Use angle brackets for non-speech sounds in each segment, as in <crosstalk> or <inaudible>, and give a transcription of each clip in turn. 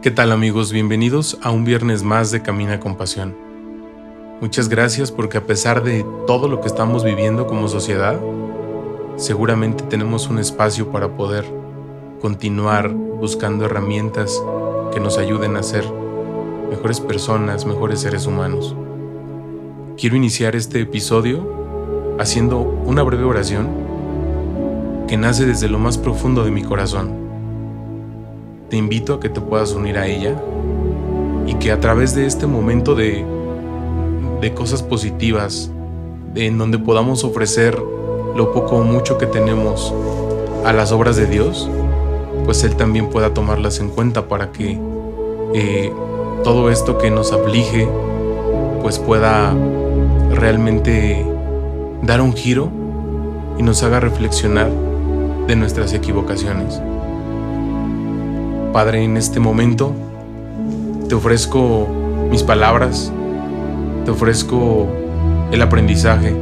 ¿Qué tal amigos? Bienvenidos a un viernes más de Camina con Pasión. Muchas gracias porque a pesar de todo lo que estamos viviendo como sociedad, seguramente tenemos un espacio para poder continuar buscando herramientas que nos ayuden a ser mejores personas, mejores seres humanos. Quiero iniciar este episodio haciendo una breve oración que nace desde lo más profundo de mi corazón te invito a que te puedas unir a ella y que a través de este momento de, de cosas positivas, en donde podamos ofrecer lo poco o mucho que tenemos a las obras de Dios, pues Él también pueda tomarlas en cuenta para que eh, todo esto que nos aflige, pues pueda realmente dar un giro y nos haga reflexionar de nuestras equivocaciones. Padre, en este momento te ofrezco mis palabras, te ofrezco el aprendizaje,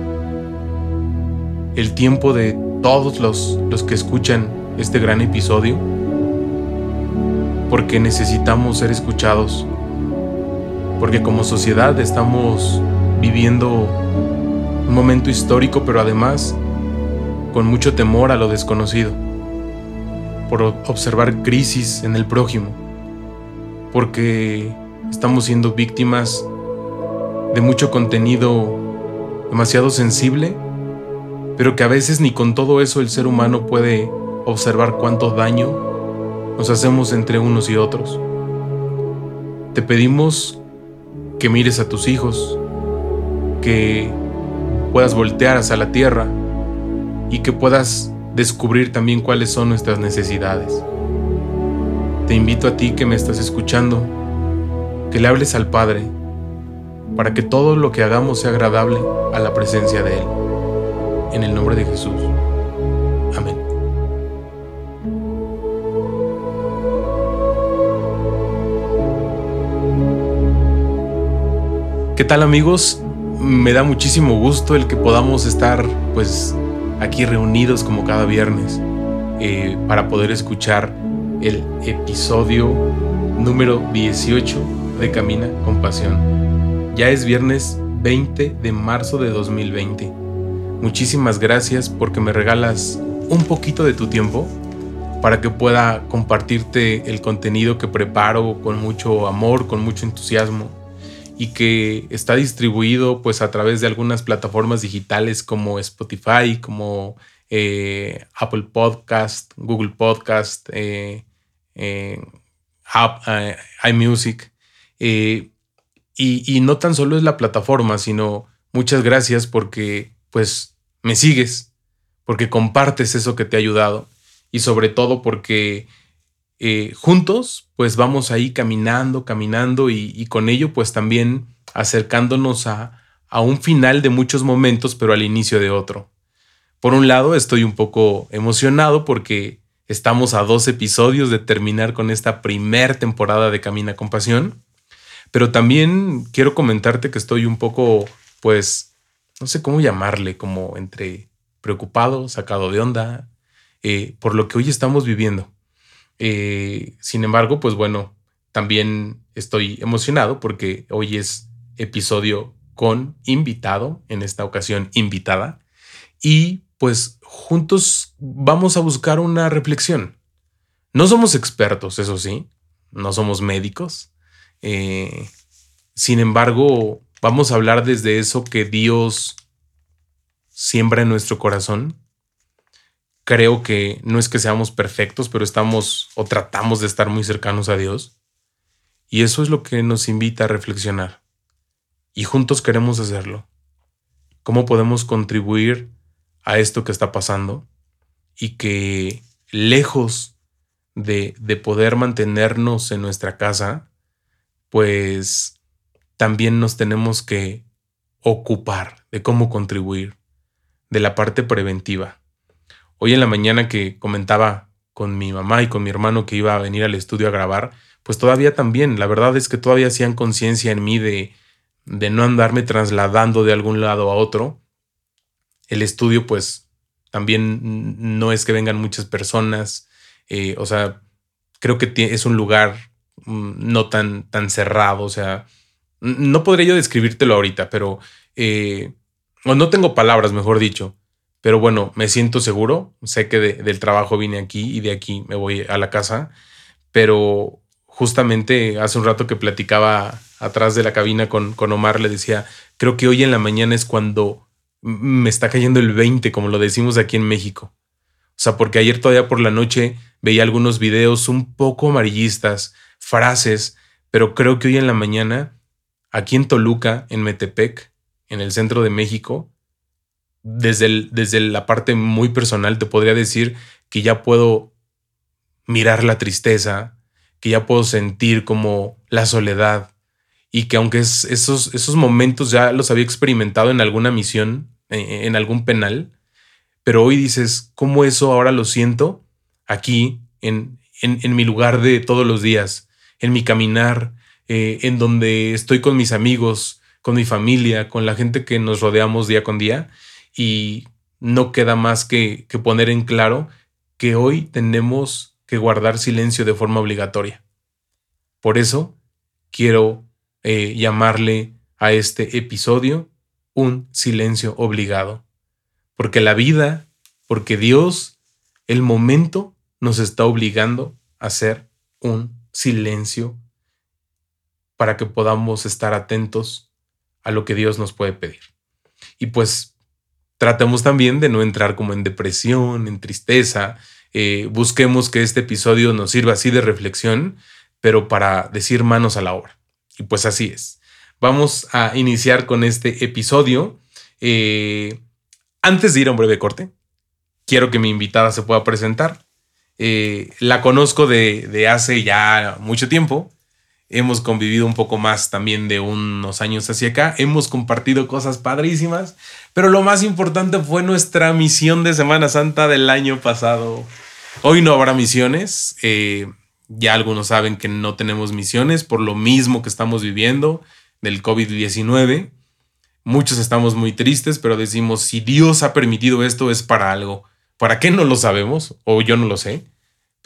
el tiempo de todos los, los que escuchan este gran episodio, porque necesitamos ser escuchados, porque como sociedad estamos viviendo un momento histórico, pero además con mucho temor a lo desconocido por observar crisis en el prójimo, porque estamos siendo víctimas de mucho contenido demasiado sensible, pero que a veces ni con todo eso el ser humano puede observar cuánto daño nos hacemos entre unos y otros. Te pedimos que mires a tus hijos, que puedas voltear hacia la tierra y que puedas descubrir también cuáles son nuestras necesidades. Te invito a ti que me estás escuchando, que le hables al Padre, para que todo lo que hagamos sea agradable a la presencia de Él. En el nombre de Jesús. Amén. ¿Qué tal amigos? Me da muchísimo gusto el que podamos estar pues aquí reunidos como cada viernes eh, para poder escuchar el episodio número 18 de Camina con Pasión. Ya es viernes 20 de marzo de 2020. Muchísimas gracias porque me regalas un poquito de tu tiempo para que pueda compartirte el contenido que preparo con mucho amor, con mucho entusiasmo y que está distribuido pues a través de algunas plataformas digitales como Spotify, como eh, Apple Podcast, Google Podcast, eh, eh, iMusic. Y, y, no tan solo es la plataforma, sino muchas gracias porque pues me sigues, porque compartes eso que te ha ayudado y sobre todo porque eh, juntos, pues vamos ahí caminando, caminando y, con ello pues también acercándonos a, a un final de muchos momentos, pero al inicio de otro. Por un lado, estoy un poco emocionado porque estamos a dos episodios de terminar con esta primer temporada de Camina con Pasión, pero también quiero comentarte que estoy un poco, pues, no sé cómo llamarle, como entre preocupado, sacado de onda, eh, por lo que hoy estamos viviendo. Eh, sin embargo, pues bueno, también estoy emocionado porque hoy es episodio con invitado, en esta ocasión invitada, y pues juntos vamos a buscar una reflexión. No somos expertos, eso sí, no somos médicos. Eh, sin embargo, vamos a hablar desde eso que Dios siembra en nuestro corazón creo que no es que seamos perfectos, pero estamos o tratamos de estar muy cercanos a Dios. Y eso es lo que nos invita a reflexionar. Y juntos queremos hacerlo. ¿Cómo podemos contribuir a esto que está pasando? Y que lejos de, de poder mantenernos en nuestra casa, pues también nos tenemos que ocupar de cómo contribuir, de la parte preventiva Hoy en la mañana que comentaba con mi mamá y con mi hermano que iba a venir al estudio a grabar, pues todavía también, la verdad es que todavía hacían conciencia en mí de, de no andarme trasladando de algún lado a otro. El estudio pues también no es que vengan muchas personas, eh, o sea, creo que es un lugar mm, no tan, tan cerrado, o sea, no podría yo describírtelo ahorita, pero eh, no tengo palabras, mejor dicho, pero bueno, me siento seguro, sé que del trabajo vine aquí y de aquí me voy a la casa, pero justamente hace un rato que platicaba atrás de la cabina con, con Omar, le decía, creo que hoy en la mañana es cuando me está cayendo el 20, como lo decimos aquí en México. O sea, porque ayer todavía por la noche veía algunos videos un poco amarillistas, frases, pero creo que hoy en la mañana, aquí en Toluca, en Metepec, en el centro de México, desde, desde la parte muy personal te podría decir que ya puedo mirar la tristeza, que ya puedo sentir como la soledad y que aunque esos, esos momentos ya los había experimentado en alguna misión, eh, en algún penal, pero hoy dices, ¿cómo eso ahora lo siento aquí, en, en, mi lugar de todos los días, en mi caminar, eh, en donde estoy con mis amigos, con mi familia, con la gente que nos rodeamos día con día? Y no queda más que, poner en claro que hoy tenemos que guardar silencio de forma obligatoria. Por eso quiero eh, llamarle a este episodio un silencio obligado porque la vida, porque Dios, el momento nos está obligando a hacer un silencio para que podamos estar atentos a lo que Dios nos puede pedir. Y pues tratemos también de no entrar como en depresión, en tristeza. Eh, busquemos que este episodio nos sirva así de reflexión, pero para decir manos a la obra. Y pues así es. Vamos a iniciar con este episodio. Eh, antes de ir a un breve corte, quiero que mi invitada se pueda presentar. Eh, la conozco de, hace ya mucho tiempo. Hemos convivido un poco más también de unos años hacia acá. Hemos compartido cosas padrísimas. Pero lo más importante fue nuestra misión de Semana Santa del año pasado. Hoy no habrá misiones. Eh, ya algunos saben que no tenemos misiones por lo mismo que estamos viviendo del COVID-19. Muchos estamos muy tristes, pero decimos, si Dios ha permitido esto es para algo. ¿Para qué no lo sabemos? O yo no lo sé,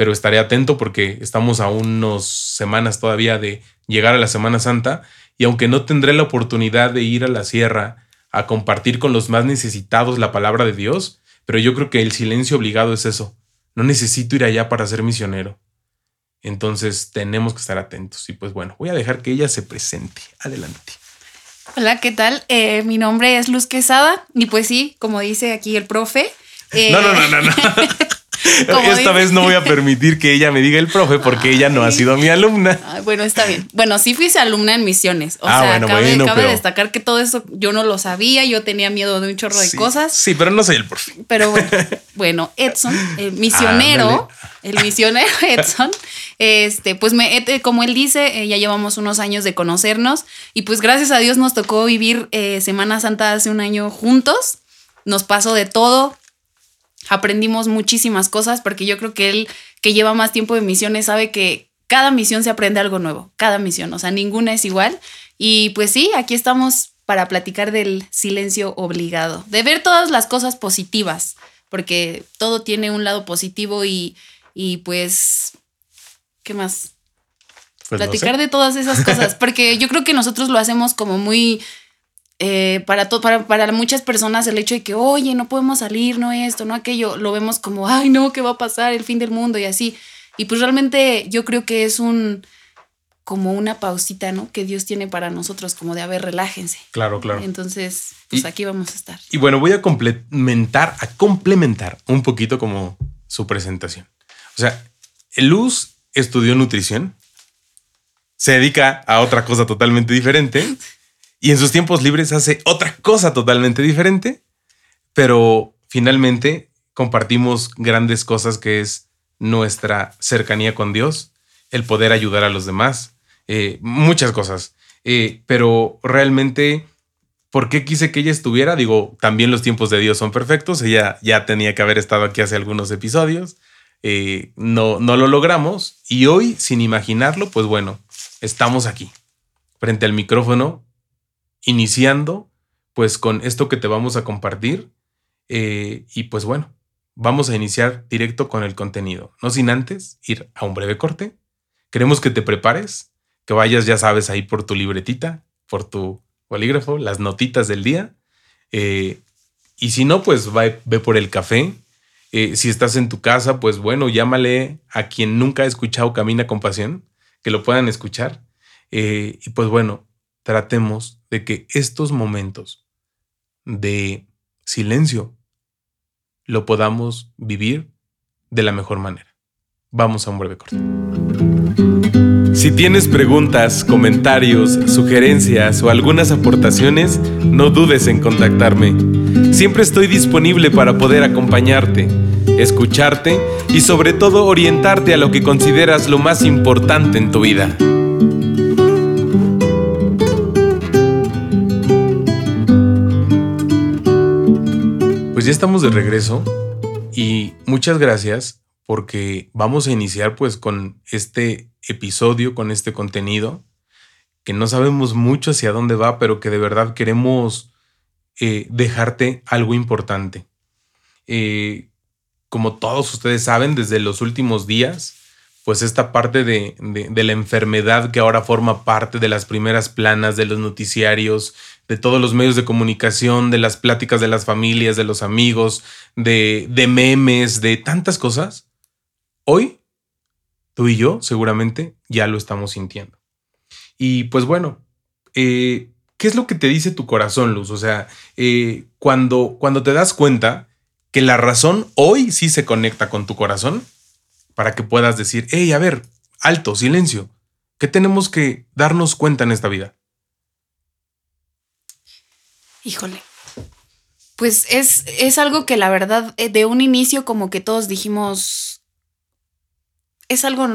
pero estaré atento porque estamos a unas semanas todavía de llegar a la Semana Santa y aunque no tendré la oportunidad de ir a la sierra a compartir con los más necesitados la palabra de Dios, pero yo creo que el silencio obligado es eso. No necesito ir allá para ser misionero. Entonces tenemos que estar atentos. Y pues bueno, voy a dejar que ella se presente. Adelante. Hola, ¿qué tal? Eh, mi nombre es Luz Quesada y pues sí, como dice aquí el profe. no, no, no, no, no. <laughs> Esta vez no voy a permitir que ella me diga el profe porque ella no ha sido mi alumna. bueno, está bien. Bueno, sí fui alumna en misiones. O ah, sea, cabe, destacar que todo eso yo no lo sabía, yo tenía miedo de un chorro de cosas. Sí, pero no soy el profe. Pero bueno, <laughs> Edson, el misionero, el misionero <laughs> Edson, este, pues me, como él dice, eh, ya llevamos unos años de conocernos y pues gracias a Dios nos tocó vivir eh, Semana Santa hace un año juntos. Nos pasó de todo, aprendimos muchísimas cosas porque yo creo que él que lleva más tiempo de misiones sabe que cada misión se aprende algo nuevo, cada misión, o sea, ninguna es igual. Y pues sí, aquí estamos para platicar del silencio obligado, de ver todas las cosas positivas, porque todo tiene un lado positivo y, y pues, ¿qué más? Pues platicar de todas esas cosas, porque yo creo que nosotros lo hacemos como muy eh, para, para, para, muchas personas el hecho de que, oye, no podemos salir, no esto, no aquello, lo vemos como, ay, no, ¿qué va a pasar? El fin del mundo y así. Y pues realmente yo creo que es un, como una pausita, ¿no? Que Dios tiene para nosotros, como de, a ver, relájense. Claro, claro. Entonces, pues aquí vamos a estar. Y bueno, voy a complementar, a complementar un poquito como su presentación. O sea, Luz estudió nutrición, se dedica a otra cosa totalmente diferente. Y en sus tiempos libres hace otra cosa totalmente diferente, pero finalmente compartimos grandes cosas que es nuestra cercanía con Dios, el poder ayudar a los demás, eh, muchas cosas. Eh, pero realmente, ¿por qué quise que ella estuviera? Digo, también los tiempos de Dios son perfectos, ella ya tenía que haber estado aquí hace algunos episodios, eh, no, no lo logramos y hoy, sin imaginarlo, pues bueno, estamos aquí, frente al micrófono, iniciando pues con esto que te vamos a compartir. Eh, y pues bueno, vamos a iniciar directo con el contenido, no sin antes ir a un breve corte, queremos que te prepares, que vayas, ya sabes, ahí por tu libretita, por tu bolígrafo, las notitas del día. Eh, y si no, pues ve por el café. Eh, si estás en tu casa, pues bueno, llámale a quien nunca ha escuchado Camina con Pasión, que lo puedan escuchar. Y pues bueno, tratemos de que estos momentos de silencio lo podamos vivir de la mejor manera. Vamos a un breve corte. Si tienes preguntas, comentarios, sugerencias o algunas aportaciones, no dudes en contactarme. Siempre estoy disponible para poder acompañarte, escucharte y sobre todo orientarte a lo que consideras lo más importante en tu vida. Pues ya estamos de regreso y muchas gracias porque vamos a iniciar pues con este episodio, con este contenido, que no sabemos mucho hacia dónde va, pero que de verdad queremos eh, dejarte algo importante. Eh, como todos ustedes saben, desde los últimos días, pues esta parte de, de, la enfermedad que ahora forma parte de las primeras planas de los noticiarios, de todos los medios de comunicación, de las pláticas de las familias, de los amigos, de, de memes, de tantas cosas, Hoy, tú y yo seguramente ya lo estamos sintiendo. Y pues bueno, eh, ¿qué es lo que te dice tu corazón, Luz? O sea, eh, cuando, cuando te das cuenta que la razón hoy sí se conecta con tu corazón, para que puedas decir, hey, a ver, alto, silencio, ¿qué tenemos que darnos cuenta en esta vida? Híjole. Pues es, es algo que la verdad eh, de un inicio como que todos dijimos, es algo,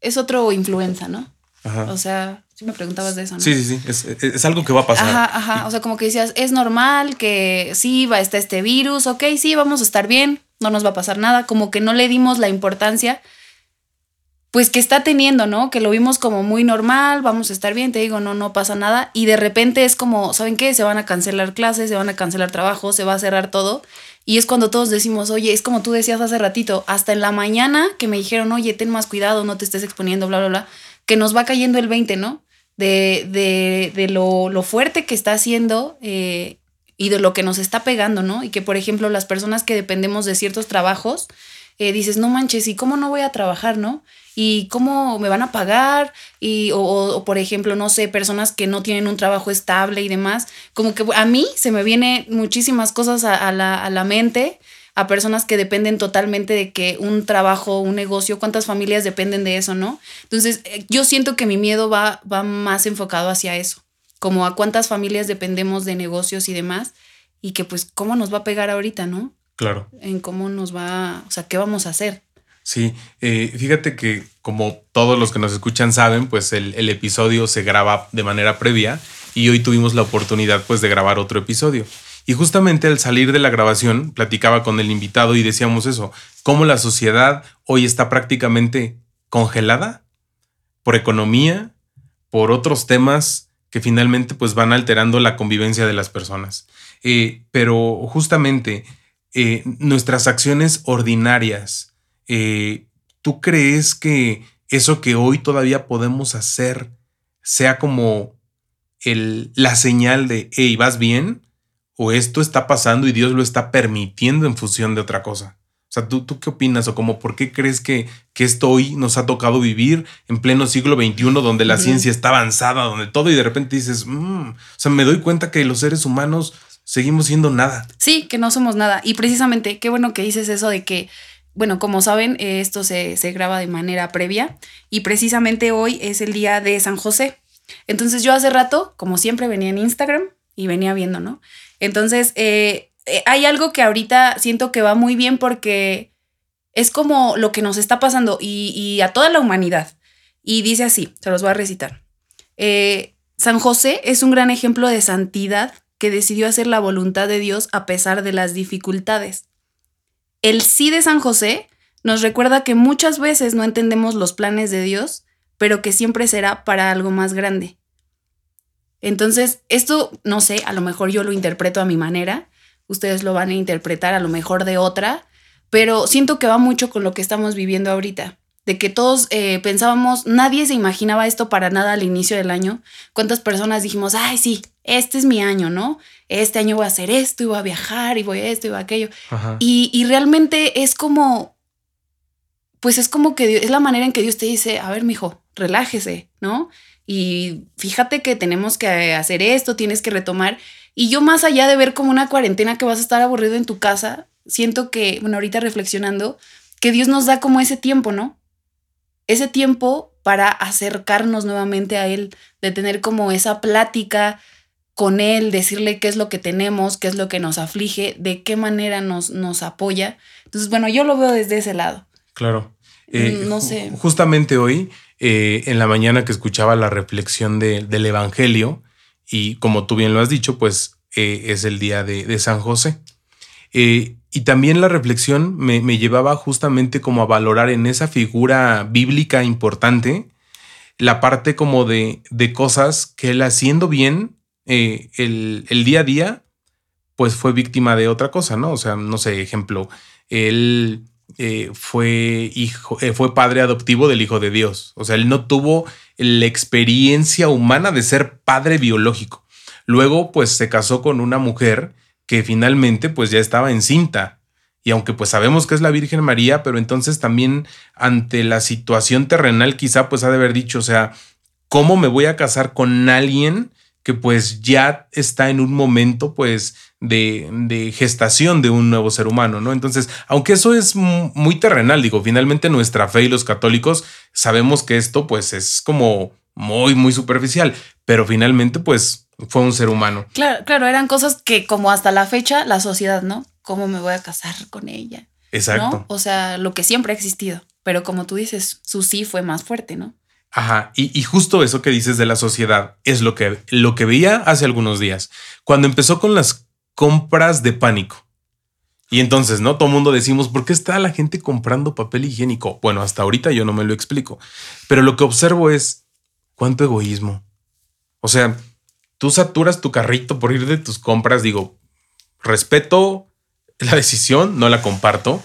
es otro influenza, ¿no? Ajá. O sea, si me preguntabas de eso, ¿no? Sí, sí, sí, es, algo que va a pasar. Ajá, ajá, o sea, como que decías, es normal que sí, va a estar este virus, ok, sí, vamos a estar bien, no nos va a pasar nada, como que no le dimos la importancia, pues que está teniendo, ¿no? Que lo vimos como muy normal, vamos a estar bien, te digo, no, no pasa nada, y de repente es como, ¿saben qué? Se van a cancelar clases, se van a cancelar trabajo, se va a cerrar todo, y es cuando todos decimos, oye, es como tú decías hace ratito, hasta en la mañana que me dijeron, oye, ten más cuidado, no te estés exponiendo, bla, bla, bla, que nos va cayendo el 20, ¿no? De, de, de lo, lo, fuerte que está haciendo eh, y de lo que nos está pegando, ¿no? Y que, por ejemplo, las personas que dependemos de ciertos trabajos, eh, dices, no manches, ¿y cómo no voy a trabajar, no? ¿Y cómo me van a pagar? Y, o, por ejemplo, no sé, personas que no tienen un trabajo estable y demás. Como que a mí se me vienen muchísimas cosas a, la, a la mente, a personas que dependen totalmente de que un trabajo, un negocio, cuántas familias dependen de eso, ¿no? Entonces, eh, yo siento que mi miedo va, va más enfocado hacia eso, como a cuántas familias dependemos de negocios y demás, y que pues cómo nos va a pegar ahorita, ¿no? Claro. En cómo nos va, o sea, qué vamos a hacer. Sí, eh, fíjate que como todos los que nos escuchan saben, pues el, el, episodio se graba de manera previa y hoy tuvimos la oportunidad pues de grabar otro episodio. Y justamente al salir de la grabación platicaba con el invitado y decíamos eso, cómo la sociedad hoy está prácticamente congelada por economía, por otros temas que finalmente pues van alterando la convivencia de las personas. Eh, pero justamente eh, nuestras acciones ordinarias, eh, ¿tú crees que eso que hoy todavía podemos hacer sea como el, la señal de, hey, ¿vas bien? ¿O esto está pasando y Dios lo está permitiendo en función de otra cosa? O sea, ¿tú, tú qué opinas? ¿O como por qué crees que, que esto hoy nos ha tocado vivir en pleno siglo XXI, donde la ciencia está avanzada, donde todo y de repente dices, mm", o sea, me doy cuenta que los seres humanos seguimos siendo nada. Sí, que no somos nada. Y precisamente, qué bueno que dices eso de que, bueno, como saben, esto se, graba de manera previa y precisamente hoy es el día de San José. Entonces yo hace rato, como siempre, venía en Instagram y venía viendo, ¿no? Entonces, eh, eh, hay algo que ahorita siento que va muy bien porque es como lo que nos está pasando y, a toda la humanidad. Y dice así, se los voy a recitar. Eh, San José es un gran ejemplo de santidad que decidió hacer la voluntad de Dios a pesar de las dificultades. El sí de San José nos recuerda que muchas veces no entendemos los planes de Dios, pero que siempre será para algo más grande. Entonces, esto, no sé, a lo mejor yo lo interpreto a mi manera, ustedes lo van a interpretar a lo mejor de otra, pero siento que va mucho con lo que estamos viviendo ahorita. De que todos eh, pensábamos, nadie se imaginaba esto para nada al inicio del año. ¿Cuántas personas dijimos, ay, sí, este es mi año, ¿no? Este año voy a hacer esto y voy a viajar y voy a esto y voy a aquello. Y, y, realmente es como, pues es como que es la manera en que Dios te dice, a ver, mijo, relájese, ¿no? Y fíjate que tenemos que hacer esto, tienes que retomar. Y yo más allá de ver como una cuarentena que vas a estar aburrido en tu casa, siento que, bueno, ahorita reflexionando, que Dios nos da como ese tiempo, ¿no? Ese tiempo para acercarnos nuevamente a Él, de tener como esa plática con Él, decirle qué es lo que tenemos, qué es lo que nos aflige, de qué manera nos, nos apoya. Entonces, bueno, yo lo veo desde ese lado. Claro. Mm, eh, no sé. Justamente hoy, eh, en la mañana que escuchaba la reflexión del Evangelio, y como tú bien lo has dicho, pues eh, es el día de, de San José. Eh, y también la reflexión me, llevaba justamente como a valorar en esa figura bíblica importante la parte como de, de cosas que él haciendo bien eh, el, día a día, pues fue víctima de otra cosa, ¿no? O sea, no sé, ejemplo, él eh, fue hijo, fue padre adoptivo del Hijo de Dios. O sea, él no tuvo la experiencia humana de ser padre biológico. Luego, pues se casó con una mujer que finalmente pues ya estaba encinta. Y aunque pues sabemos que es la Virgen María, pero entonces también ante la situación terrenal quizá pues ha de haber dicho, o sea, ¿cómo me voy a casar con alguien que pues ya está en un momento pues de, de, gestación de un nuevo ser humano, ¿no? Entonces, aunque eso es muy terrenal, digo, finalmente nuestra fe y los católicos sabemos que esto pues es como muy, muy superficial, pero finalmente pues fue un ser humano. Claro, claro, eran cosas que como hasta la fecha la sociedad, ¿no? ¿Cómo me voy a casar con ella? Exacto. O sea, lo que siempre ha existido, pero como tú dices, su sí fue más fuerte, ¿no? Ajá, y, justo eso que dices de la sociedad es lo que, lo que veía hace algunos días, cuando empezó con las compras de pánico. Y entonces, ¿no? Todo el mundo decimos, ¿por qué está la gente comprando papel higiénico? Bueno, hasta ahorita yo no me lo explico, pero lo que observo es cuánto egoísmo. O sea, tú saturas tu carrito por ir de tus compras, digo, respeto la decisión, no la comparto,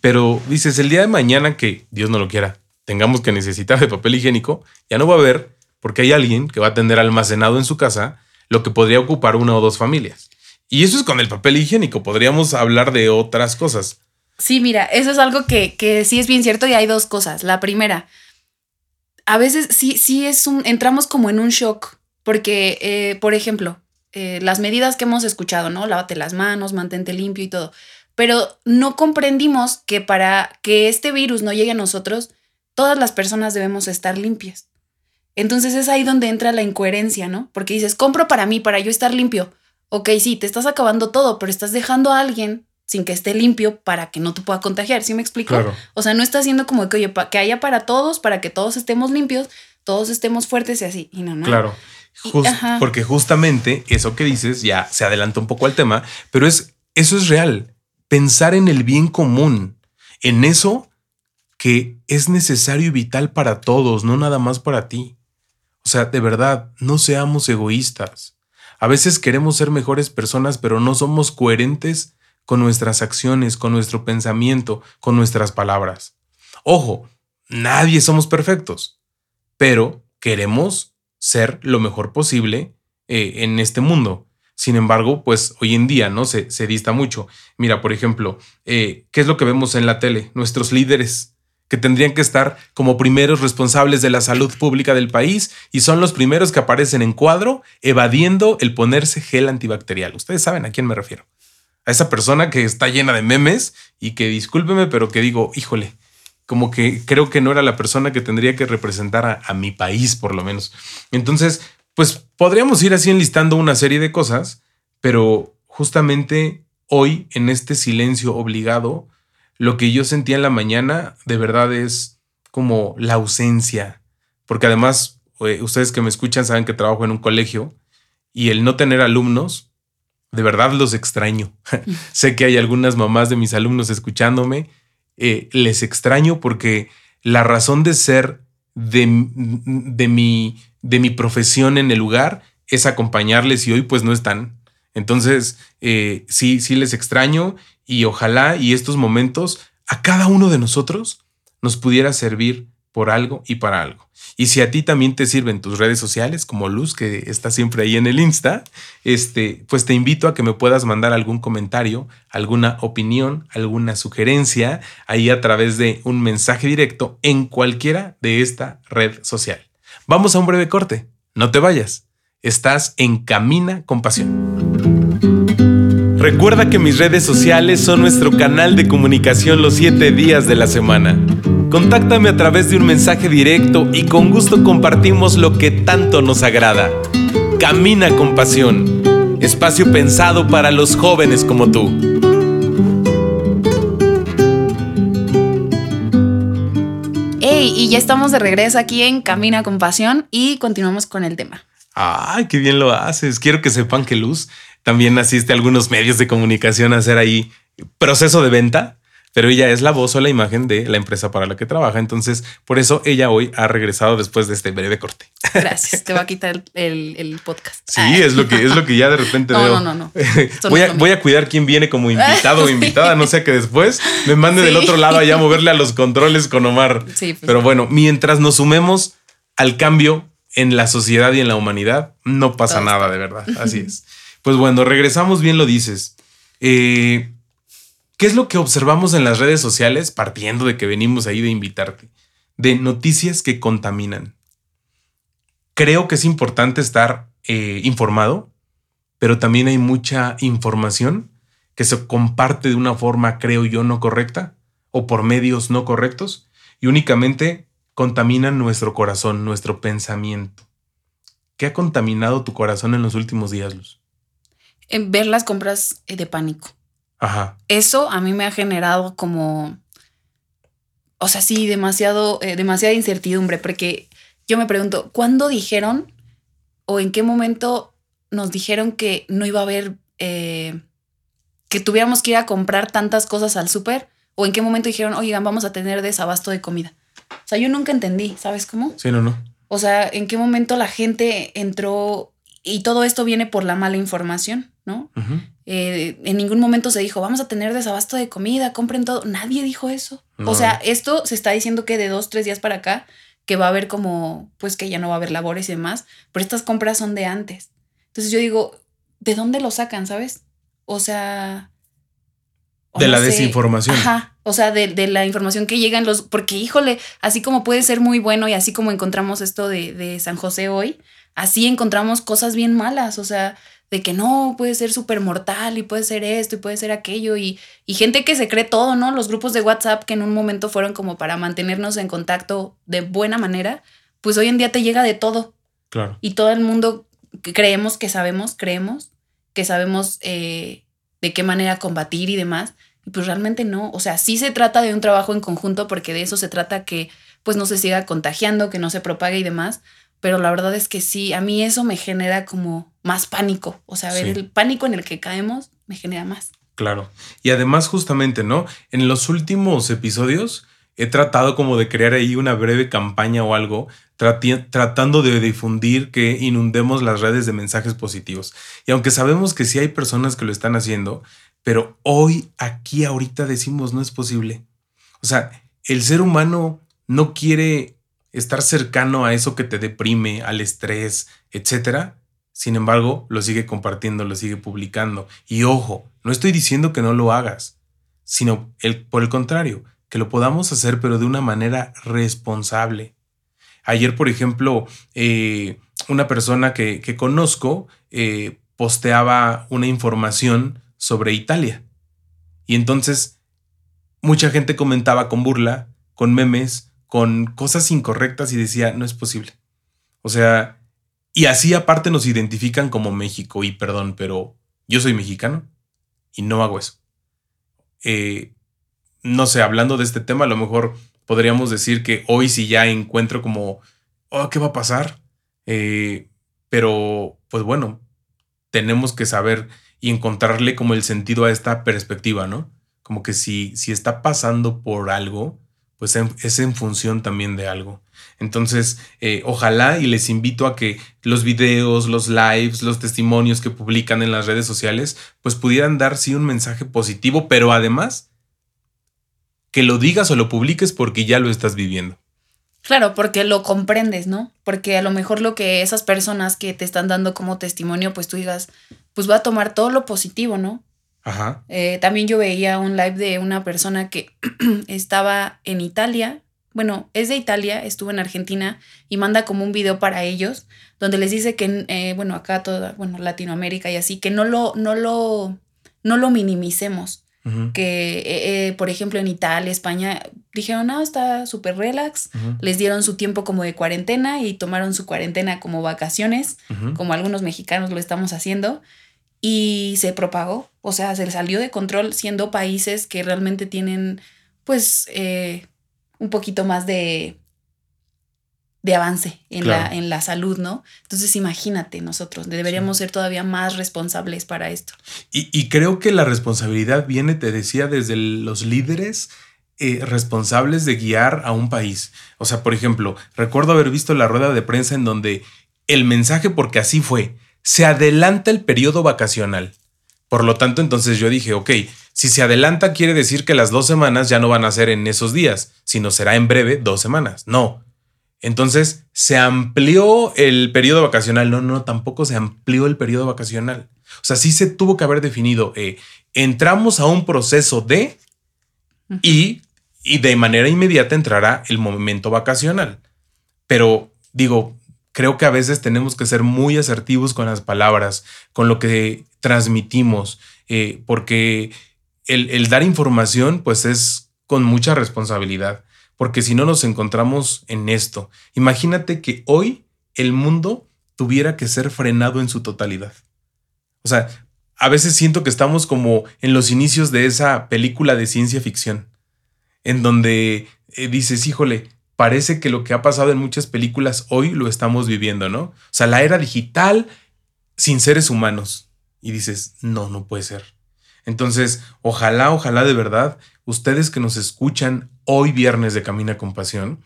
pero dices, el día de mañana que Dios no lo quiera, tengamos que necesitar de papel higiénico, ya no va a haber porque hay alguien que va a tener almacenado en su casa lo que podría ocupar una o dos familias. Y eso es con el papel higiénico, podríamos hablar de otras cosas. Sí, mira, eso es algo que, que sí es bien cierto y hay dos cosas. La primera, a veces sí, sí es un, entramos como en un shock porque, eh, por ejemplo, eh, las medidas que hemos escuchado, ¿no? Lávate las manos, mantente limpio y todo. Pero no comprendimos que para que este virus no llegue a nosotros, todas las personas debemos estar limpias. Entonces es ahí donde entra la incoherencia, ¿no? Porque dices, compro para mí, para yo estar limpio. Ok, sí, te estás acabando todo, pero estás dejando a alguien sin que esté limpio para que no te pueda contagiar. ¿Sí me explico? O sea, no está haciendo como que, oye, que haya para todos, para que todos estemos limpios, todos estemos fuertes y así. Y no, no. Claro porque justamente eso que dices ya se adelanta un poco al tema, pero es eso es real. Pensar en el bien común, en eso que es necesario y vital para todos, no nada más para ti. O sea, de verdad, no seamos egoístas. A veces queremos ser mejores personas, pero no somos coherentes con nuestras acciones, con nuestro pensamiento, con nuestras palabras. Ojo, nadie somos perfectos, pero queremos ser lo mejor posible eh, en este mundo. Sin embargo, pues hoy en día, ¿no? Se, dista mucho. Mira, por ejemplo, eh, ¿qué es lo que vemos en la tele? Nuestros líderes que tendrían que estar como primeros responsables de la salud pública del país y son los primeros que aparecen en cuadro evadiendo el ponerse gel antibacterial. Ustedes saben a quién me refiero. A esa persona que está llena de memes y que discúlpeme, pero que digo, híjole, como que creo que no era la persona que tendría que representar a, mi país, por lo menos. Entonces, pues podríamos ir así enlistando una serie de cosas, pero justamente hoy, en este silencio obligado, lo que yo sentía en la mañana de verdad es como la ausencia, porque además, eh, ustedes que me escuchan saben que trabajo en un colegio y el no tener alumnos, de verdad los extraño. <laughs> sé que hay algunas mamás de mis alumnos escuchándome eh, les extraño porque la razón de ser de, de, mi, de mi profesión en el lugar es acompañarles y hoy pues no están. Entonces, eh, sí, sí les extraño y ojalá y estos momentos a cada uno de nosotros nos pudiera servir por algo y para algo. Y si a ti también te sirven tus redes sociales, como Luz, que está siempre ahí en el Insta, este, pues te invito a que me puedas mandar algún comentario, alguna opinión, alguna sugerencia ahí a través de un mensaje directo en cualquiera de esta red social. Vamos a un breve corte. No te vayas. Estás en Camina con Pasión. Recuerda que mis redes sociales son nuestro canal de comunicación los siete días de la semana. Contáctame a través de un mensaje directo y con gusto compartimos lo que tanto nos agrada. Camina con pasión. Espacio pensado para los jóvenes como tú. Hey, y ya estamos de regreso aquí en Camina con Pasión y continuamos con el tema. Ay, qué bien lo haces. Quiero que sepan que Luz también asiste a algunos medios de comunicación a hacer ahí proceso de venta pero ella es la voz o la imagen de la empresa para la que trabaja. Entonces, por eso ella hoy ha regresado después de este breve corte. Gracias. Te va a quitar el, podcast. Sí, es lo que es lo que ya de repente <laughs> no, veo. No, no, no. <laughs> voy, a, voy a cuidar quién viene como <laughs> invitado o invitada. No sea que después me mande del otro lado allá a moverle a los controles con Omar. Sí, pues Pero bueno, mientras nos sumemos al cambio en la sociedad y en la humanidad, no pasa nada, de verdad. Así es. Pues bueno, regresamos, bien lo dices. Eh, ¿Qué es lo que observamos en las redes sociales, partiendo de que venimos ahí de invitarte? De noticias que contaminan. Creo que es importante estar eh, informado, pero también hay mucha información que se comparte de una forma, creo yo, no correcta o por medios no correctos y únicamente contaminan nuestro corazón, nuestro pensamiento. ¿Qué ha contaminado tu corazón en los últimos días, Luz? En ver las compras eh, de pánico. Ajá. Eso a mí me ha generado como, o sea, sí, demasiado, eh, demasiada incertidumbre, porque yo me pregunto, ¿cuándo dijeron o en qué momento nos dijeron que no iba a haber, eh, que tuviéramos que ir a comprar tantas cosas al súper? ¿O en qué momento dijeron, oigan, vamos a tener desabasto de comida? O sea, yo nunca entendí, ¿sabes cómo? Sí, no, no. O sea, ¿en qué momento la gente entró y todo esto viene por la mala información, ¿no? Eh, en ningún momento se dijo, vamos a tener desabasto de comida, compren todo. Nadie dijo eso. O sea, esto se está diciendo que de dos, tres días para acá, que va a haber como, pues que ya no va a haber labores y demás, pero estas compras son de antes. Entonces yo digo, ¿de dónde lo sacan, sabes? O sea... de la desinformación. Ajá. O sea, de, de, la información que llegan los. Porque, híjole, así como puede ser muy bueno y así como encontramos esto de, de San José hoy, así encontramos cosas bien malas, o sea, de que no, puede ser súper mortal y puede ser esto y puede ser aquello y, y gente que se cree todo, ¿no? Los grupos de WhatsApp que en un momento fueron como para mantenernos en contacto de buena manera, pues hoy en día te llega de todo. Claro. Y todo el mundo creemos que sabemos, creemos que sabemos eh, de qué manera combatir y demás. Y pues realmente no. O sea, sí se trata de un trabajo en conjunto porque de eso se trata que pues no se siga contagiando, que no se propague y demás pero la verdad es que sí, a mí eso me genera como más pánico, o sea, ver el pánico en el que caemos me genera más. Claro. Y además justamente, ¿no? En los últimos episodios he tratado como de crear ahí una breve campaña o algo, tratando de difundir que inundemos las redes de mensajes positivos. Y aunque sabemos que sí hay personas que lo están haciendo, pero hoy, aquí, ahorita decimos no es posible. O sea, el ser humano no quiere estar cercano a eso que te deprime, al estrés, etcétera. Sin embargo, lo sigue compartiendo, lo sigue publicando. Y ojo, no estoy diciendo que no lo hagas, sino por el contrario, que lo podamos hacer, pero de una manera responsable. Ayer, por ejemplo, eh, una persona que, conozco eh, posteaba una información sobre Italia. Y entonces mucha gente comentaba con burla, con memes, con cosas incorrectas y decía, no es posible. O sea, y así aparte nos identifican como México y perdón, pero yo soy mexicano y no hago eso. Eh, no sé, hablando de este tema, a lo mejor podríamos decir que hoy sí ya encuentro como, oh, ¿qué va a pasar? Eh, pero, pues bueno, tenemos que saber y encontrarle como el sentido a esta perspectiva, ¿no? Como que si, si está pasando por algo, pues es en función también de algo. Entonces, eh, ojalá y les invito a que los videos, los lives, los testimonios que publican en las redes sociales, pues pudieran dar sí un mensaje positivo, pero además que lo digas o lo publiques porque ya lo estás viviendo. Claro, porque lo comprendes, ¿no? Porque a lo mejor lo que esas personas que te están dando como testimonio, pues tú digas, pues va a tomar todo lo positivo, ¿no? Ajá. Eh, también yo veía un live de una persona que <clears throat> estaba en Italia, bueno, es de Italia, estuvo en Argentina y manda como un video para ellos, donde les dice que, eh, bueno, acá toda, bueno, Latinoamérica y así, que no lo, no lo, no lo minimicemos. Que, eh, eh, por ejemplo, en Italia, España, dijeron, no, está súper relax. Les dieron su tiempo como de cuarentena y tomaron su cuarentena como vacaciones, como algunos mexicanos lo estamos haciendo. Y se propagó, o sea, se salió de control siendo países que realmente tienen, pues, eh, un poquito más de, de avance en, la, en la salud, ¿no? Entonces imagínate nosotros, deberíamos ser todavía más responsables para esto. Y, creo que la responsabilidad viene, te decía, desde los líderes eh, responsables de guiar a un país. O sea, por ejemplo, recuerdo haber visto la rueda de prensa en donde el mensaje, porque así fue, se adelanta el periodo vacacional. Por lo tanto, entonces yo dije, ok, si se adelanta quiere decir que las dos semanas ya no van a ser en esos días, sino será en breve dos semanas. No, entonces, ¿se amplió el periodo vacacional? No, no, tampoco se amplió el periodo vacacional. O sea, sí se tuvo que haber definido, eh, entramos a un proceso de y, y de manera inmediata entrará el momento vacacional. Pero digo, creo que a veces tenemos que ser muy asertivos con las palabras, con lo que transmitimos, eh, porque el, el dar información pues es con mucha responsabilidad porque si no nos encontramos en esto. Imagínate que hoy el mundo tuviera que ser frenado en su totalidad. O sea, a veces siento que estamos como en los inicios de esa película de ciencia ficción, en donde eh, dices, híjole, parece que lo que ha pasado en muchas películas hoy lo estamos viviendo, ¿no? O sea, la era digital sin seres humanos. Y dices, no, no puede ser. Entonces, ojalá, ojalá de verdad, ustedes que nos escuchan hoy viernes de Camina con Pasión,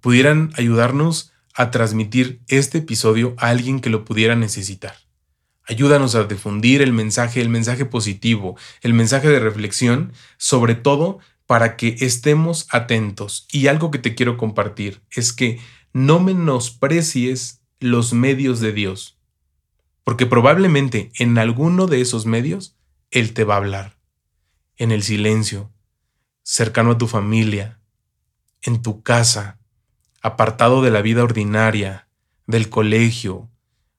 pudieran ayudarnos a transmitir este episodio a alguien que lo pudiera necesitar. Ayúdanos a difundir el mensaje, el mensaje positivo, el mensaje de reflexión, sobre todo para que estemos atentos. Y algo que te quiero compartir es que no menosprecies los medios de Dios, porque probablemente en alguno de esos medios Él te va a hablar, en el silencio, cercano a tu familia, en tu casa, apartado de la vida ordinaria, del colegio.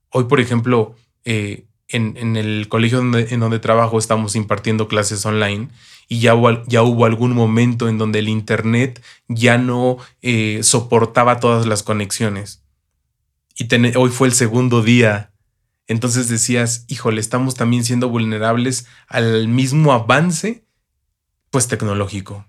Hoy, por ejemplo, eh, en, el colegio en donde trabajo estamos impartiendo clases online y ya hubo, ya hubo algún momento en donde el Internet ya no eh, soportaba todas las conexiones. Y hoy fue el segundo día. Entonces decías, híjole, estamos también siendo vulnerables al mismo avance pues tecnológico.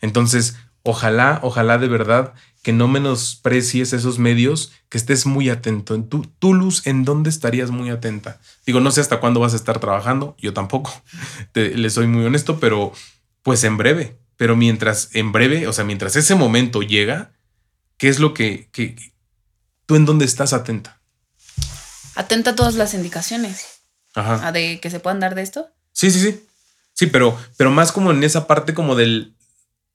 Entonces, ojalá, ojalá de verdad que no menosprecies esos medios, que estés muy atento. En tu, tu luz, ¿en dónde estarías muy atenta? Digo, no sé hasta cuándo vas a estar trabajando, yo tampoco, <laughs> le soy muy honesto, pero pues en breve. Pero mientras, en breve, o sea, mientras ese momento llega, ¿qué es lo que, que tú en dónde estás atenta? Atenta a todas las indicaciones. Ajá. de que se puedan dar de esto. Sí, sí, sí. Sí, pero, pero más como en esa parte como del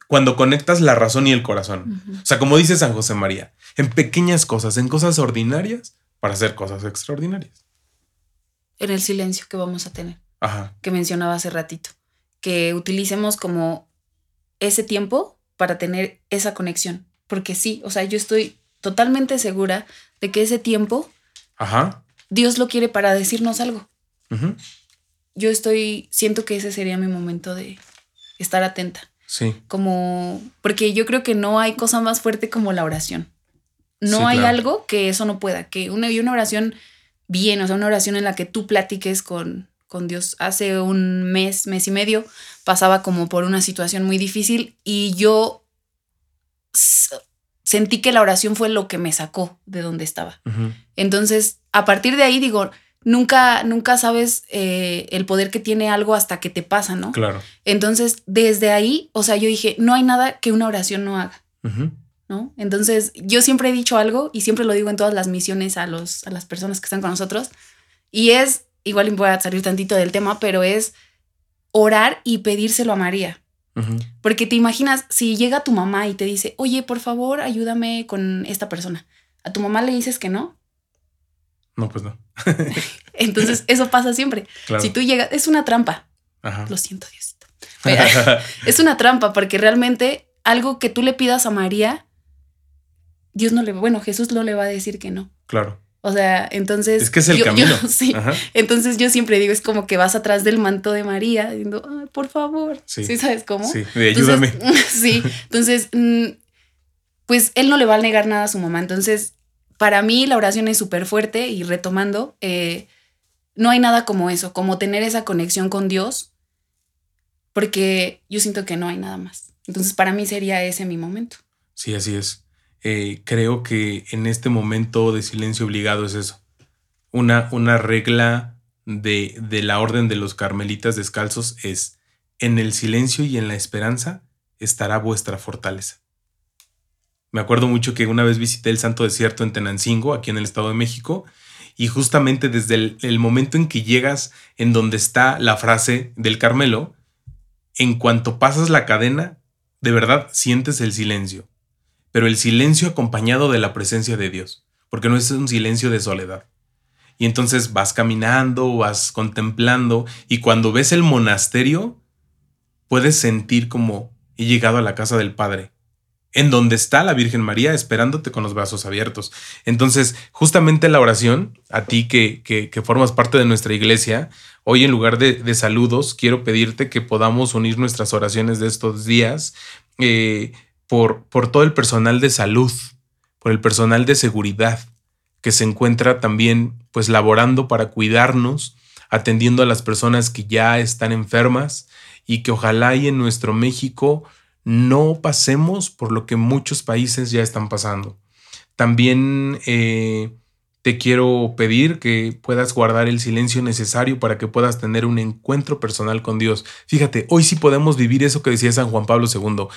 cuando conectas la razón y el corazón. O sea, como dice San José María, en pequeñas cosas, en cosas ordinarias, para hacer cosas extraordinarias. En el silencio que vamos a tener. Ajá. Que mencionaba hace ratito. Que utilicemos como ese tiempo para tener esa conexión. Porque sí, o sea, yo estoy totalmente segura de que ese tiempo, Ajá. Dios lo quiere para decirnos algo. Yo estoy, siento que ese sería mi momento de estar atenta. Sí. Como, porque yo creo que no hay cosa más fuerte como la oración. No hay algo que eso no pueda, que una, y una oración bien, o sea, una oración en la que tú platiques con, con Dios. Hace un mes, mes y medio, pasaba como por una situación muy difícil y yo sentí que la oración fue lo que me sacó de donde estaba. Entonces, a partir de ahí digo, nunca, nunca sabes eh, el poder que tiene algo hasta que te pasa, ¿no? Claro. Entonces, desde ahí, o sea, yo dije, no hay nada que una oración no haga. ¿No? Entonces, yo siempre he dicho algo y siempre lo digo en todas las misiones a, los, a las personas que están con nosotros. Y es, igual voy a salir tantito del tema, pero es orar y pedírselo a María. Porque te imaginas, si llega tu mamá y te dice, oye, por favor, ayúdame con esta persona, ¿a tu mamá le dices que no? No, pues no. <laughs> Entonces, eso pasa siempre. Si tú llegas, es una trampa. Lo siento, Diosito. <laughs> es una trampa porque realmente algo que tú le pidas a María, Dios no le, bueno, Jesús no le va a decir que no. Claro. O sea, entonces. Es que es el camino. <laughs> sí. Entonces yo siempre digo, es como que vas atrás del manto de María, diciendo, Ay, por favor. Sí. ¿Sabes cómo? Sí, ayúdame. sí. Entonces, mm, pues él no le va a negar nada a su mamá. Entonces, para mí la oración es súper fuerte y retomando, eh, no hay nada como eso, como tener esa conexión con Dios, porque yo siento que no hay nada más. Entonces, para mí sería ese mi momento. Sí, así es. Eh, creo que en este momento de silencio obligado es eso. Una, una regla de, de la orden de los carmelitas descalzos es, en el silencio y en la esperanza estará vuestra fortaleza. Me acuerdo mucho que una vez visité el Santo Desierto en Tenancingo, aquí en el Estado de México, y justamente desde el, momento en que llegas en donde está la frase del Carmelo, en cuanto pasas la cadena, de verdad sientes el silencio pero el silencio acompañado de la presencia de Dios, porque no es un silencio de soledad. Y entonces vas caminando, vas contemplando, y cuando ves el monasterio, puedes sentir como he llegado a la casa del Padre, en donde está la Virgen María esperándote con los brazos abiertos. Entonces, justamente la oración, a ti que, que, formas parte de nuestra iglesia, hoy en lugar de, de, saludos, quiero pedirte que podamos unir nuestras oraciones de estos días. Eh, por, por todo el personal de salud, por el personal de seguridad, que se encuentra también pues laborando para cuidarnos, atendiendo a las personas que ya están enfermas y que ojalá y en nuestro México no pasemos por lo que muchos países ya están pasando. También eh, te quiero pedir que puedas guardar el silencio necesario para que puedas tener un encuentro personal con Dios. Fíjate, hoy sí podemos vivir eso que decía San Juan Pablo II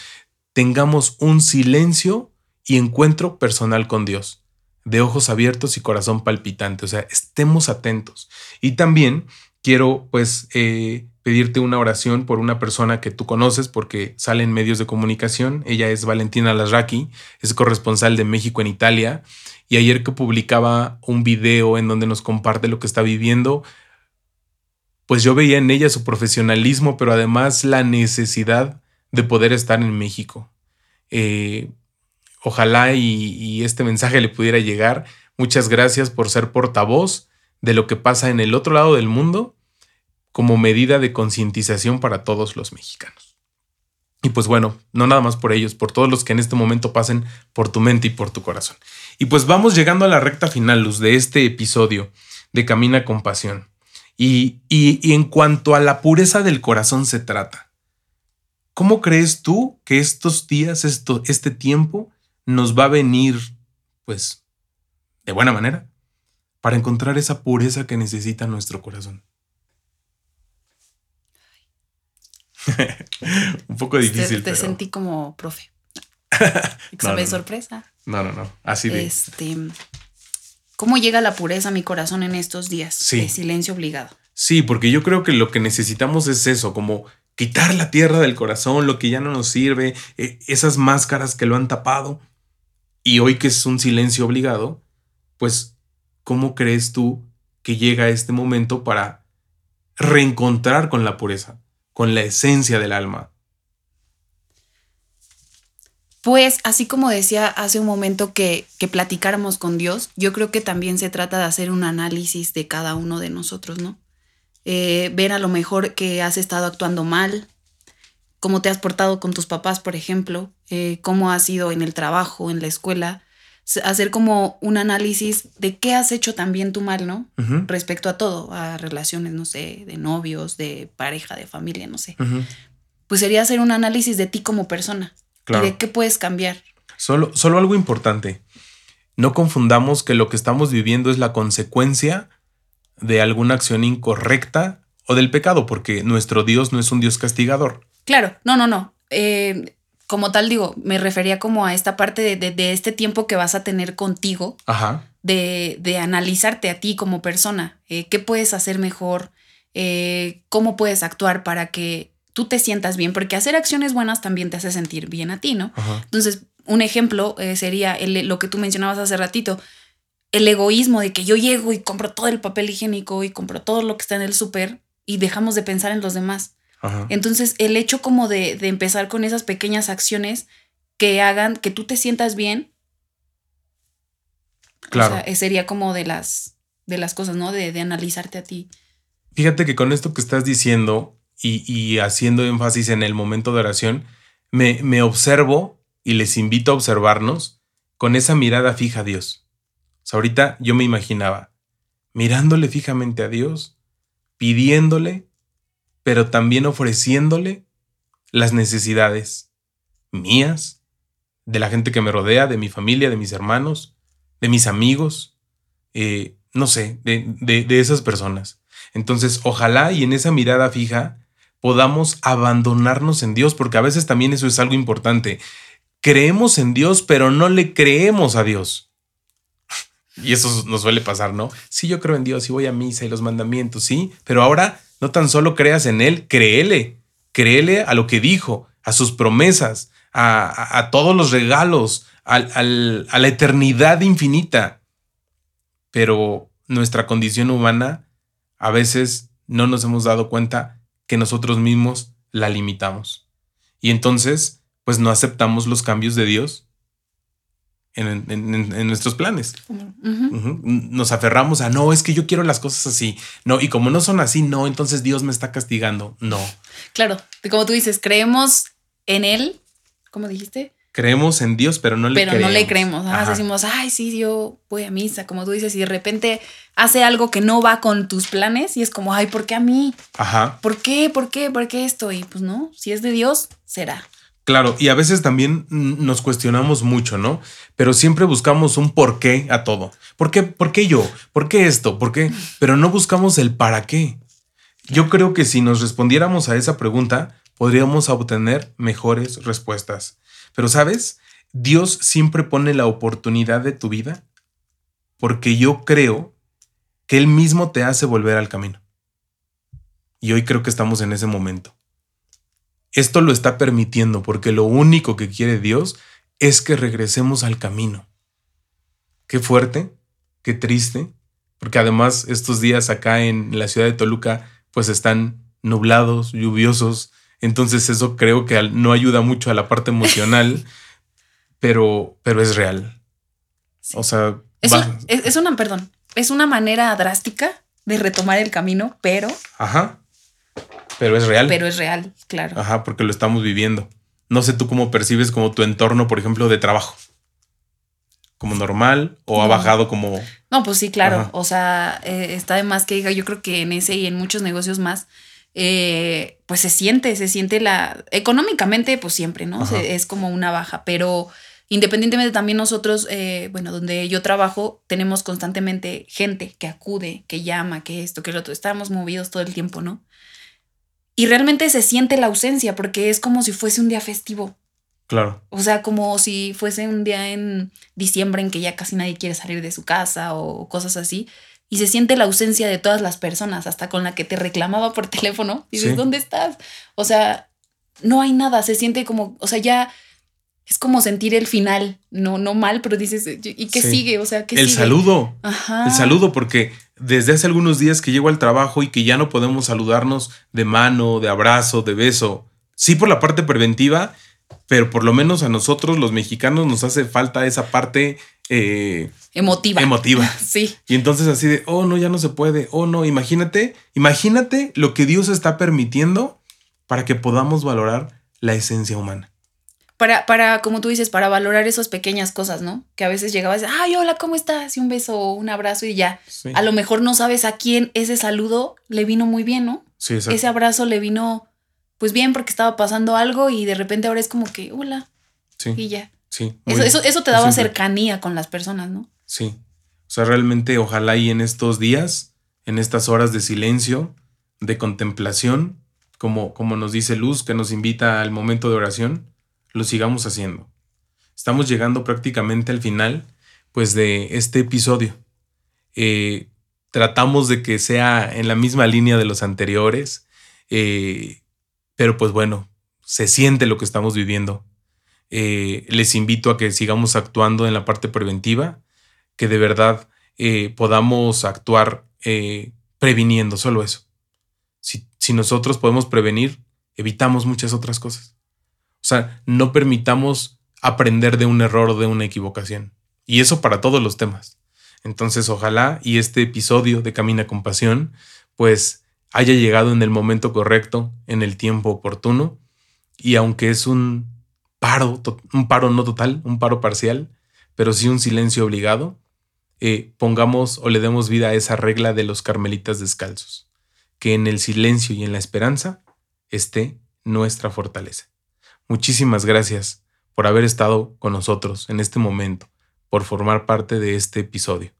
tengamos un silencio y encuentro personal con Dios, de ojos abiertos y corazón palpitante, o sea, estemos atentos. Y también quiero pues eh, pedirte una oración por una persona que tú conoces porque sale en medios de comunicación, ella es Valentina Lasraki, es corresponsal de México en Italia, y ayer que publicaba un video en donde nos comparte lo que está viviendo, pues yo veía en ella su profesionalismo, pero además la necesidad de poder estar en México. Eh, ojalá y, este mensaje le pudiera llegar. Muchas gracias por ser portavoz de lo que pasa en el otro lado del mundo como medida de concientización para todos los mexicanos. Y pues bueno, no nada más por ellos, por todos los que en este momento pasen por tu mente y por tu corazón. Y pues vamos llegando a la recta final, Luz, de este episodio de Camina con Pasión. y en cuanto a la pureza del corazón se trata, ¿Cómo crees tú que estos días, esto, este tiempo, nos va a venir, pues, de buena manera, para encontrar esa pureza que necesita nuestro corazón? <laughs> Un poco difícil. Te, sentí como profe. <laughs> Examen sorpresa. No, no, no. Así de. Este, ¿Cómo llega la pureza a mi corazón en estos días de silencio obligado? Sí, porque yo creo que lo que necesitamos es eso, como quitar la tierra del corazón, lo que ya no nos sirve, e, esas máscaras que lo han tapado. Y hoy que es un silencio obligado, pues, ¿cómo crees tú que llega este momento para reencontrar con la pureza, con la esencia del alma? Pues así como decía hace un momento que, que platicáramos con Dios, yo creo que también se trata de hacer un análisis de cada uno de nosotros, ¿no? eh, ver a lo mejor que has estado actuando mal, cómo te has portado con tus papás, por ejemplo, eh, cómo has sido en el trabajo, en la escuela, hacer como un análisis de qué has hecho también tú mal, ¿no? Respecto a todo, a relaciones, no sé, de novios, de pareja, de familia, no sé. Pues sería hacer un análisis de ti como persona y de qué puedes cambiar. Solo, solo algo importante. No confundamos que lo que estamos viviendo es la consecuencia de alguna acción incorrecta o del pecado, porque nuestro Dios no es un Dios castigador. Claro, no, no, no. Eh, como tal digo, me refería como a esta parte de, este tiempo que vas a tener contigo, De, analizarte a ti como persona, eh, qué puedes hacer mejor, eh, cómo puedes actuar para que tú te sientas bien, porque hacer acciones buenas también te hace sentir bien a ti, ¿no? Entonces, un ejemplo eh, sería lo que tú mencionabas hace ratito, el egoísmo de que yo llego y compro todo el papel higiénico y compro todo lo que está en el súper y dejamos de pensar en los demás. Entonces, el hecho como de, empezar con esas pequeñas acciones que hagan que tú te sientas bien, claro. sería como de las, de las cosas, ¿no? De, de analizarte a ti. Fíjate que con esto que estás diciendo y, haciendo énfasis en el momento de oración, me, me observo y les invito a observarnos con esa mirada fija a Dios. O sea, ahorita yo me imaginaba mirándole fijamente a Dios, pidiéndole, pero también ofreciéndole las necesidades mías, de la gente que me rodea, de mi familia, de mis hermanos, de mis amigos, eh, no sé, de, de esas personas. Entonces, ojalá y en esa mirada fija podamos abandonarnos en Dios, porque a veces también eso es algo importante. Creemos en Dios, pero no le creemos a Dios. Y eso nos suele pasar, ¿no? Sí, yo creo en Dios y voy a misa y los mandamientos, sí, pero ahora no tan solo creas en Él, créele, créele a lo que dijo, a sus promesas, a, todos los regalos, a la eternidad infinita. Pero nuestra condición humana a veces no nos hemos dado cuenta que nosotros mismos la limitamos. Y entonces, pues no aceptamos los cambios de Dios en, nuestros planes. Nos aferramos a, no, es que yo quiero las cosas así. No, y como no son así, no, entonces Dios me está castigando. No. Claro, como tú dices, creemos en Él, ¿cómo dijiste? creemos en Dios, pero no le creemos. Pero no le creemos. Decimos, ay, sí, yo voy a misa, como tú dices, y de repente hace algo que no va con tus planes y es como, ay, ¿por qué a mí? Ajá. ¿Por qué? ¿Por qué? ¿Por qué esto? Y pues no, si es de Dios, será. Claro, y a veces también nos cuestionamos mucho, ¿no? Pero siempre buscamos un por qué a todo. ¿Por qué, ¿Por qué yo? ¿Por qué esto? ¿Por qué? <laughs> Pero no buscamos el para qué. Yo creo que si nos respondiéramos a esa pregunta, podríamos obtener mejores respuestas. Pero sabes, Dios siempre pone la oportunidad de tu vida porque yo creo que Él mismo te hace volver al camino. Y hoy creo que estamos en ese momento. Esto lo está permitiendo porque lo único que quiere Dios es que regresemos al camino. Qué fuerte, qué triste, porque además estos días acá en la ciudad de Toluca pues están nublados, lluviosos, entonces eso creo que no ayuda mucho a la parte emocional, <laughs> pero, pero es real. O sea... Es, una, perdón, es una manera drástica de retomar el camino, pero... Ajá. Pero es real. Pero es real, claro. Ajá, porque lo estamos viviendo. No sé tú cómo percibes como tu entorno, por ejemplo, de trabajo. ¿Como normal o ha bajado como...? No, pues sí, claro. O sea, eh, está de más que diga, yo creo que en ese y en muchos negocios más, eh, pues se siente, se siente la... Económicamente, pues siempre, ¿no? es como una baja, pero independientemente también nosotros, eh, bueno, donde yo trabajo, tenemos constantemente gente que acude, que llama, que esto, que lo otro, estamos movidos todo el tiempo, ¿no? Y realmente se siente la ausencia porque es como si fuese un día festivo. Claro. O sea, como si fuese un día en diciembre en que ya casi nadie quiere salir de su casa o cosas así y se siente la ausencia de todas las personas, hasta con la que te reclamaba por <laughs> teléfono. Y dices, ¿dónde estás? O sea, no hay nada, se siente como, o sea, ya es como sentir el final, no, no mal, pero dices, ¿y qué sigue? O sea, ¿qué El saludo. El saludo, porque desde hace algunos días que llego al trabajo y que ya no podemos saludarnos de mano, de abrazo, de beso. Sí, por la parte preventiva, pero por lo menos a nosotros los mexicanos nos hace falta esa parte eh, emotiva. Emotiva. <laughs> Sí. Y entonces así de, oh, no, ya no se puede, oh, no, imagínate, imagínate lo que Dios está permitiendo para que podamos valorar la esencia humana. Para, para, como tú dices, para valorar esas pequeñas cosas, ¿no? Que a veces llegabas, ay, hola, ¿cómo estás? Y un beso, un abrazo y ya. A lo mejor no sabes a quién ese saludo le vino muy bien, ¿no? Sí, exacto. Ese abrazo le vino, pues bien, porque estaba pasando algo y de repente ahora es como que, hola. Sí. Y ya. Sí. Eso, eso, te daba cercanía con las personas, ¿no? Sí. O sea, realmente ojalá y en estos días, en estas horas de silencio, de contemplación, como, como nos dice Luz, que nos invita al momento de oración, lo sigamos haciendo. Estamos llegando prácticamente al final, pues, de este episodio. Eh, tratamos de que sea en la misma línea de los anteriores. Eh, pero pues bueno, se siente lo que estamos viviendo. Eh, les invito a que sigamos actuando en la parte preventiva, que de verdad podamos actuar previniendo, solo eso. Si nosotros podemos prevenir, evitamos muchas otras cosas. O sea, no permitamos aprender de un error o de una equivocación. Y eso para todos los temas. Entonces, ojalá y este episodio de Camina con Pasión, pues haya llegado en el momento correcto, en el tiempo oportuno. Y aunque es un paro, un paro no total, un paro parcial, pero sí un silencio obligado, eh, pongamos o le demos vida a esa regla de los carmelitas descalzos, que en el silencio y en la esperanza esté nuestra fortaleza. Muchísimas gracias por haber estado con nosotros en este momento, por formar parte de este episodio,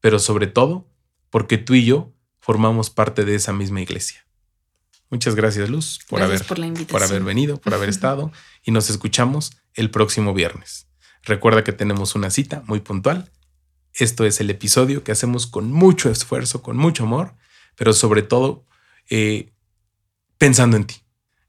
pero sobre todo porque tú y yo formamos parte de esa misma iglesia. Muchas gracias, Luz, por, haber, por haber venido, por haber <laughs> estado y nos escuchamos el próximo viernes. Recuerda que tenemos una cita muy puntual. Esto es el episodio que hacemos con mucho esfuerzo, con mucho amor, pero sobre todo eh, pensando en ti.